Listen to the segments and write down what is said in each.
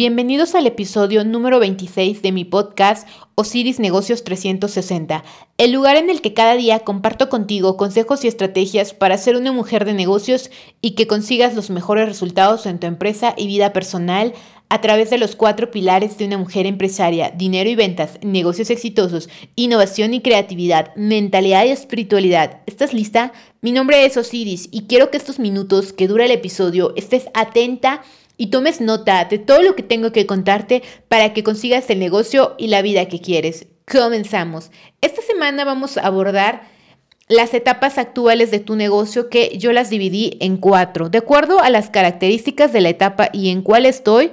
Bienvenidos al episodio número 26 de mi podcast Osiris Negocios 360, el lugar en el que cada día comparto contigo consejos y estrategias para ser una mujer de negocios y que consigas los mejores resultados en tu empresa y vida personal a través de los cuatro pilares de una mujer empresaria, dinero y ventas, negocios exitosos, innovación y creatividad, mentalidad y espiritualidad. ¿Estás lista? Mi nombre es Osiris y quiero que estos minutos que dura el episodio estés atenta y tomes nota de todo lo que tengo que contarte para que consigas el negocio y la vida que quieres. Comenzamos. Esta semana vamos a abordar las etapas actuales de tu negocio que yo las dividí en cuatro. De acuerdo a las características de la etapa y en cuál estoy,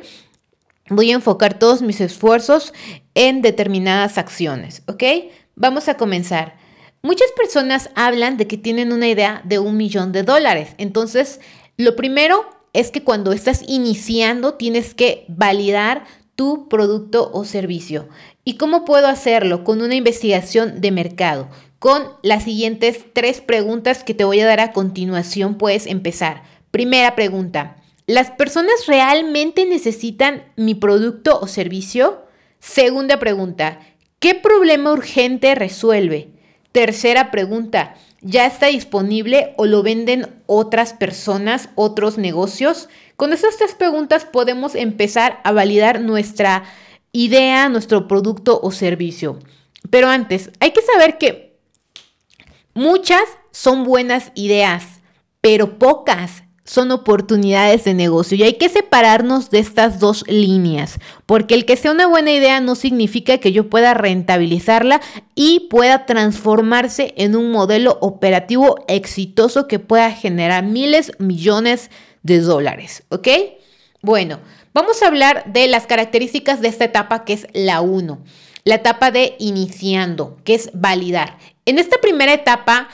voy a enfocar todos mis esfuerzos en determinadas acciones, ¿ok? Vamos a comenzar. Muchas personas hablan de que tienen una idea de un millón de dólares. Entonces, lo primero es que cuando estás iniciando tienes que validar tu producto o servicio. ¿Y cómo puedo hacerlo? Con una investigación de mercado. Con las siguientes tres preguntas que te voy a dar a continuación puedes empezar. Primera pregunta. ¿Las personas realmente necesitan mi producto o servicio? Segunda pregunta. ¿Qué problema urgente resuelve? Tercera pregunta ya está disponible o lo venden otras personas, otros negocios? Con esas tres preguntas podemos empezar a validar nuestra idea, nuestro producto o servicio. Pero antes, hay que saber que muchas son buenas ideas, pero pocas son oportunidades de negocio y hay que separarnos de estas dos líneas, porque el que sea una buena idea no significa que yo pueda rentabilizarla y pueda transformarse en un modelo operativo exitoso que pueda generar miles, millones de dólares, ¿ok? Bueno, vamos a hablar de las características de esta etapa que es la 1, la etapa de iniciando, que es validar. En esta primera etapa,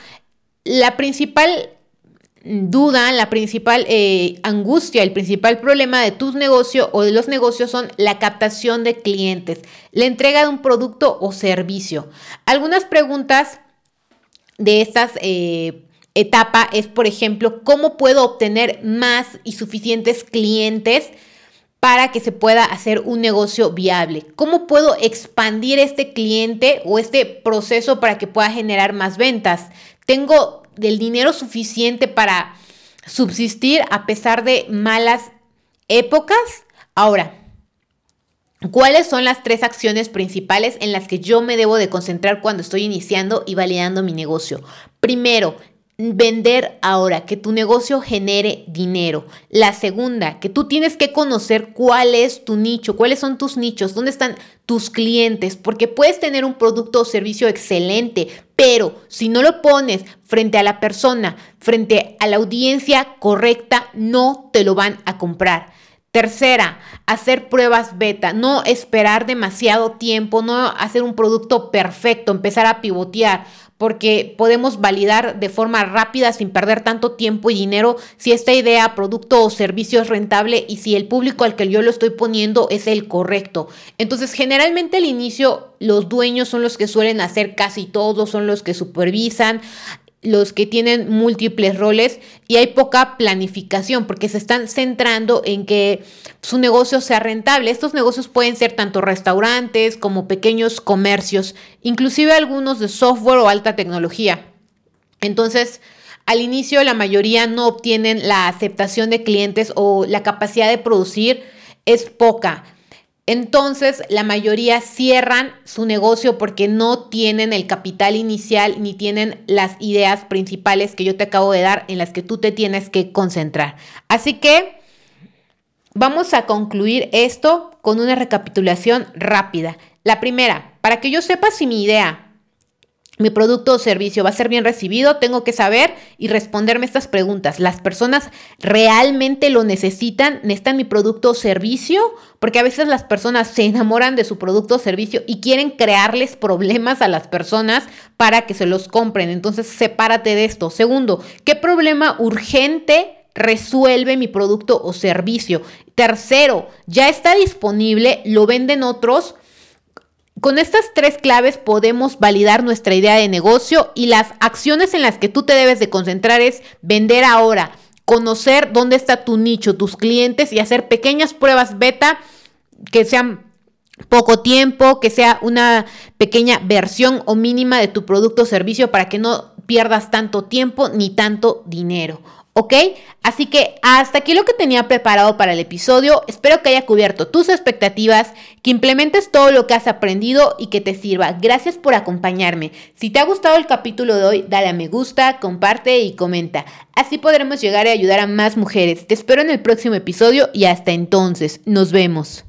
la principal duda, la principal eh, angustia, el principal problema de tus negocios o de los negocios son la captación de clientes, la entrega de un producto o servicio. Algunas preguntas de estas eh, etapa es, por ejemplo, ¿cómo puedo obtener más y suficientes clientes? para que se pueda hacer un negocio viable. ¿Cómo puedo expandir este cliente o este proceso para que pueda generar más ventas? Tengo del dinero suficiente para subsistir a pesar de malas épocas. Ahora, ¿cuáles son las tres acciones principales en las que yo me debo de concentrar cuando estoy iniciando y validando mi negocio? Primero, vender ahora, que tu negocio genere dinero. La segunda, que tú tienes que conocer cuál es tu nicho, cuáles son tus nichos, dónde están tus clientes, porque puedes tener un producto o servicio excelente, pero si no lo pones frente a la persona, frente a la audiencia correcta, no te lo van a comprar. Tercera, hacer pruebas beta, no esperar demasiado tiempo, no hacer un producto perfecto, empezar a pivotear porque podemos validar de forma rápida sin perder tanto tiempo y dinero si esta idea, producto o servicio es rentable y si el público al que yo lo estoy poniendo es el correcto. Entonces, generalmente al inicio los dueños son los que suelen hacer casi todo, son los que supervisan, los que tienen múltiples roles y hay poca planificación porque se están centrando en que su negocio sea rentable. Estos negocios pueden ser tanto restaurantes como pequeños comercios, inclusive algunos de software o alta tecnología. Entonces, al inicio la mayoría no obtienen la aceptación de clientes o la capacidad de producir es poca. Entonces, la mayoría cierran su negocio porque no tienen el capital inicial ni tienen las ideas principales que yo te acabo de dar en las que tú te tienes que concentrar. Así que vamos a concluir esto con una recapitulación rápida. La primera, para que yo sepa si mi idea mi producto o servicio va a ser bien recibido, tengo que saber y responderme estas preguntas. ¿Las personas realmente lo necesitan? ¿Necesitan mi producto o servicio? Porque a veces las personas se enamoran de su producto o servicio y quieren crearles problemas a las personas para que se los compren. Entonces, sepárate de esto. Segundo, ¿qué problema urgente resuelve mi producto o servicio? Tercero, ya está disponible, lo venden otros con estas tres claves podemos validar nuestra idea de negocio y las acciones en las que tú te debes de concentrar es vender ahora, conocer dónde está tu nicho, tus clientes y hacer pequeñas pruebas beta que sean poco tiempo, que sea una pequeña versión o mínima de tu producto o servicio para que no pierdas tanto tiempo ni tanto dinero. ¿Ok? Así que hasta aquí lo que tenía preparado para el episodio. Espero que haya cubierto tus expectativas, que implementes todo lo que has aprendido y que te sirva. Gracias por acompañarme. Si te ha gustado el capítulo de hoy, dale a me gusta, comparte y comenta. Así podremos llegar a ayudar a más mujeres. Te espero en el próximo episodio y hasta entonces. Nos vemos.